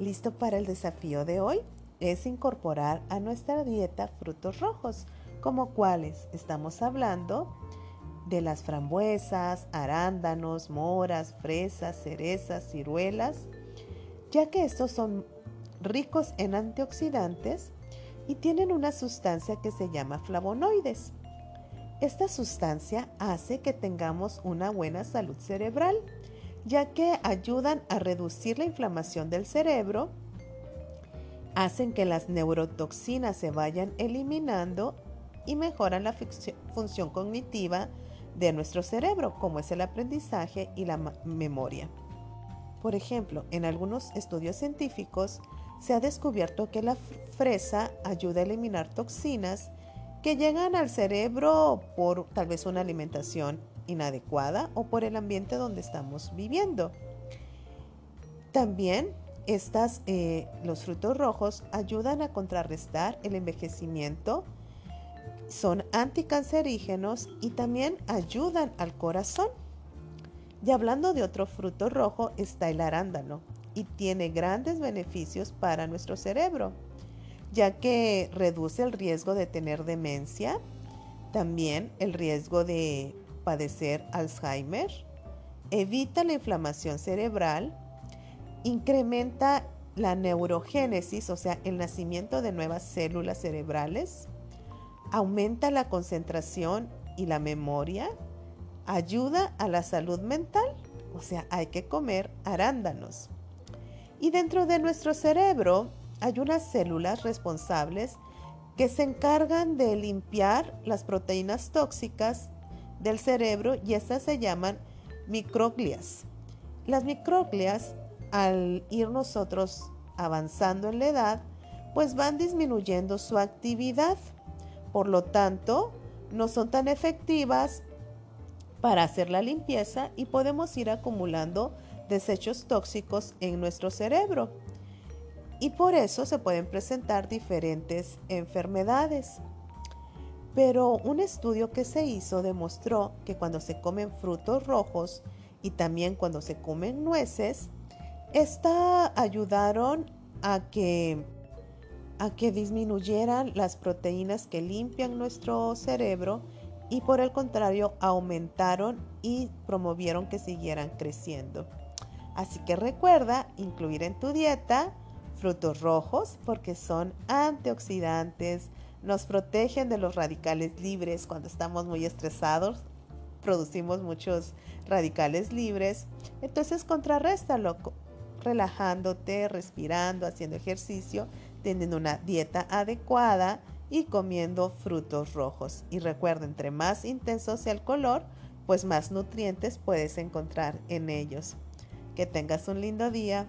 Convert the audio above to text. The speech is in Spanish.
¿Listo para el desafío de hoy? Es incorporar a nuestra dieta frutos rojos, como cuáles estamos hablando de las frambuesas, arándanos, moras, fresas, cerezas, ciruelas, ya que estos son ricos en antioxidantes y tienen una sustancia que se llama flavonoides. Esta sustancia hace que tengamos una buena salud cerebral, ya que ayudan a reducir la inflamación del cerebro, hacen que las neurotoxinas se vayan eliminando y mejoran la función cognitiva de nuestro cerebro, como es el aprendizaje y la memoria. Por ejemplo, en algunos estudios científicos se ha descubierto que la fresa ayuda a eliminar toxinas que llegan al cerebro por tal vez una alimentación inadecuada o por el ambiente donde estamos viviendo. También estas, eh, los frutos rojos ayudan a contrarrestar el envejecimiento, son anticancerígenos y también ayudan al corazón. Y hablando de otro fruto rojo está el arándano y tiene grandes beneficios para nuestro cerebro, ya que reduce el riesgo de tener demencia, también el riesgo de padecer Alzheimer, evita la inflamación cerebral, incrementa la neurogénesis, o sea, el nacimiento de nuevas células cerebrales, aumenta la concentración y la memoria, ayuda a la salud mental, o sea, hay que comer arándanos. Y dentro de nuestro cerebro hay unas células responsables que se encargan de limpiar las proteínas tóxicas del cerebro y estas se llaman microglias. Las microglias, al ir nosotros avanzando en la edad, pues van disminuyendo su actividad. Por lo tanto, no son tan efectivas para hacer la limpieza y podemos ir acumulando desechos tóxicos en nuestro cerebro. Y por eso se pueden presentar diferentes enfermedades. Pero un estudio que se hizo demostró que cuando se comen frutos rojos y también cuando se comen nueces, esta ayudaron a que a que disminuyeran las proteínas que limpian nuestro cerebro y por el contrario aumentaron y promovieron que siguieran creciendo. Así que recuerda incluir en tu dieta frutos rojos porque son antioxidantes, nos protegen de los radicales libres cuando estamos muy estresados, producimos muchos radicales libres. Entonces contrarréstalo relajándote, respirando, haciendo ejercicio, teniendo una dieta adecuada y comiendo frutos rojos. Y recuerda, entre más intenso sea el color, pues más nutrientes puedes encontrar en ellos. Que tengas un lindo día.